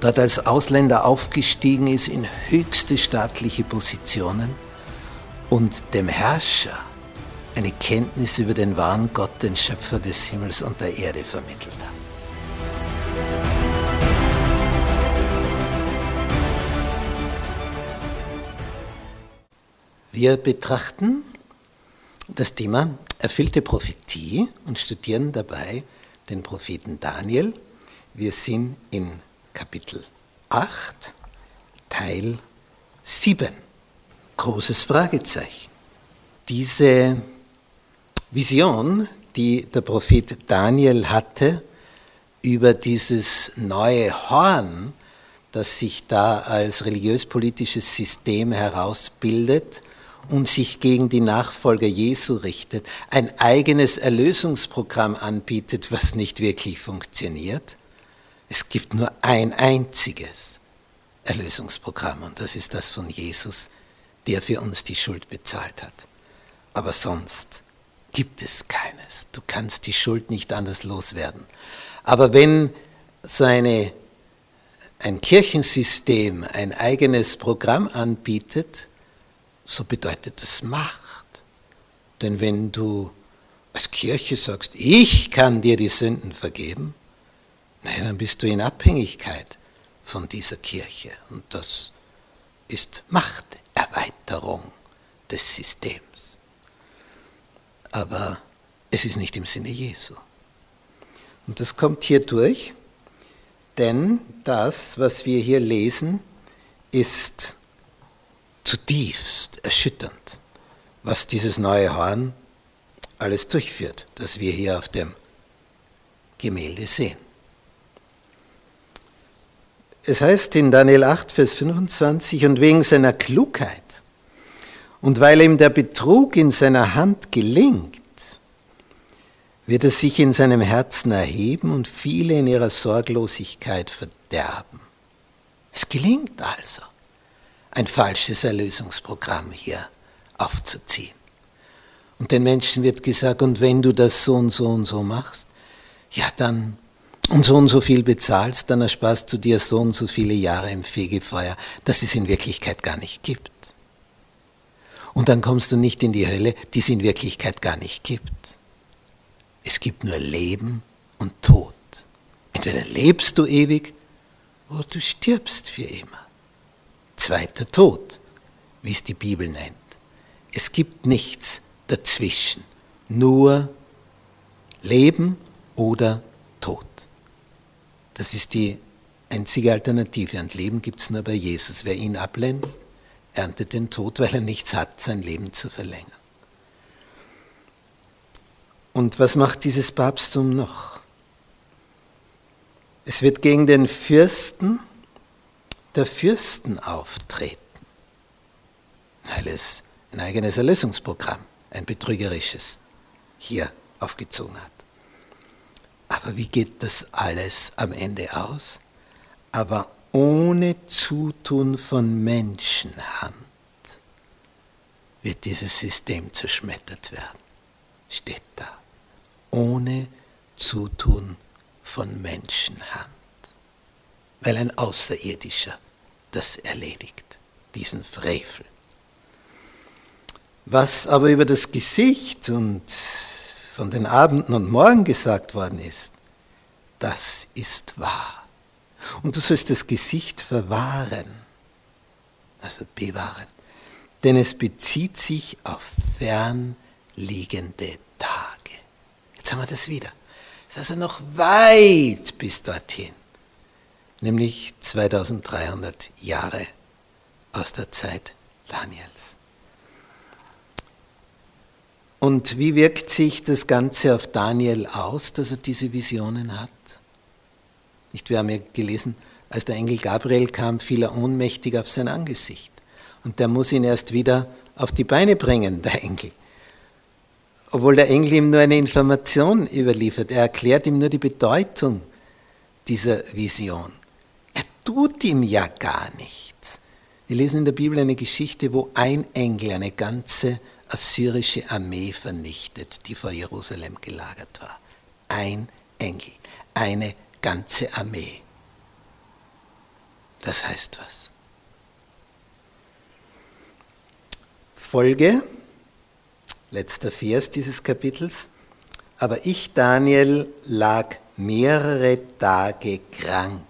dort als Ausländer aufgestiegen ist in höchste staatliche Positionen und dem Herrscher eine Kenntnis über den wahren Gott, den Schöpfer des Himmels und der Erde vermittelt hat. Wir betrachten das Thema erfüllte Prophetie und studieren dabei den Propheten Daniel. Wir sind in Kapitel 8, Teil 7. Großes Fragezeichen. Diese Vision, die der Prophet Daniel hatte über dieses neue Horn, das sich da als religiös-politisches System herausbildet, und sich gegen die Nachfolger Jesu richtet, ein eigenes Erlösungsprogramm anbietet, was nicht wirklich funktioniert. Es gibt nur ein einziges Erlösungsprogramm und das ist das von Jesus, der für uns die Schuld bezahlt hat. Aber sonst gibt es keines. Du kannst die Schuld nicht anders loswerden. Aber wenn so eine, ein Kirchensystem ein eigenes Programm anbietet, so bedeutet das Macht. Denn wenn du als Kirche sagst, ich kann dir die Sünden vergeben, nein, dann bist du in Abhängigkeit von dieser Kirche. Und das ist Machterweiterung des Systems. Aber es ist nicht im Sinne Jesu. Und das kommt hier durch, denn das, was wir hier lesen, ist zutiefst erschütternd, was dieses neue Horn alles durchführt, das wir hier auf dem Gemälde sehen. Es heißt in Daniel 8, Vers 25, und wegen seiner Klugheit und weil ihm der Betrug in seiner Hand gelingt, wird er sich in seinem Herzen erheben und viele in ihrer Sorglosigkeit verderben. Es gelingt also ein falsches Erlösungsprogramm hier aufzuziehen. Und den Menschen wird gesagt, und wenn du das so und so und so machst, ja dann und so und so viel bezahlst, dann ersparst du dir so und so viele Jahre im Fegefeuer, das es in Wirklichkeit gar nicht gibt. Und dann kommst du nicht in die Hölle, die es in Wirklichkeit gar nicht gibt. Es gibt nur Leben und Tod. Entweder lebst du ewig oder du stirbst für immer zweiter Tod, wie es die Bibel nennt. Es gibt nichts dazwischen, nur Leben oder Tod. Das ist die einzige Alternative. Und Leben gibt es nur bei Jesus. Wer ihn ablehnt, erntet den Tod, weil er nichts hat, sein Leben zu verlängern. Und was macht dieses Papsttum noch? Es wird gegen den Fürsten der Fürsten auftreten, weil es ein eigenes Erlösungsprogramm, ein betrügerisches, hier aufgezogen hat. Wie geht das alles am Ende aus? Aber ohne Zutun von Menschenhand wird dieses System zerschmettert werden. Steht da. Ohne Zutun von Menschenhand. Weil ein Außerirdischer das erledigt, diesen Frevel. Was aber über das Gesicht und von den Abenden und Morgen gesagt worden ist, das ist wahr. Und du sollst das Gesicht verwahren, also bewahren, denn es bezieht sich auf fernliegende Tage. Jetzt haben wir das wieder. Es ist also noch weit bis dorthin nämlich 2300 Jahre aus der Zeit Daniels. Und wie wirkt sich das Ganze auf Daniel aus, dass er diese Visionen hat? Nicht, wir haben ja gelesen, Als der Engel Gabriel kam, fiel er ohnmächtig auf sein Angesicht. Und der muss ihn erst wieder auf die Beine bringen, der Engel. Obwohl der Engel ihm nur eine Information überliefert. Er erklärt ihm nur die Bedeutung dieser Vision. Er tut ihm ja gar nichts. Wir lesen in der Bibel eine Geschichte, wo ein Engel eine ganze assyrische Armee vernichtet, die vor Jerusalem gelagert war. Ein Engel, eine ganze Armee. Das heißt was. Folge, letzter Vers dieses Kapitels. Aber ich, Daniel, lag mehrere Tage krank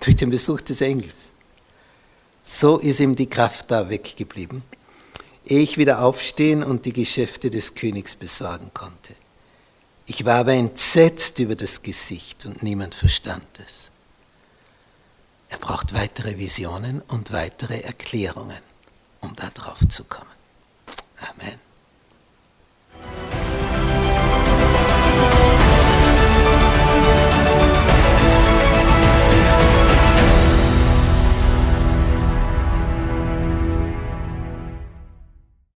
durch den Besuch des Engels. So ist ihm die Kraft da weggeblieben, ehe ich wieder aufstehen und die Geschäfte des Königs besorgen konnte. Ich war aber entsetzt über das Gesicht und niemand verstand es. Er braucht weitere Visionen und weitere Erklärungen, um da drauf zu kommen. Amen.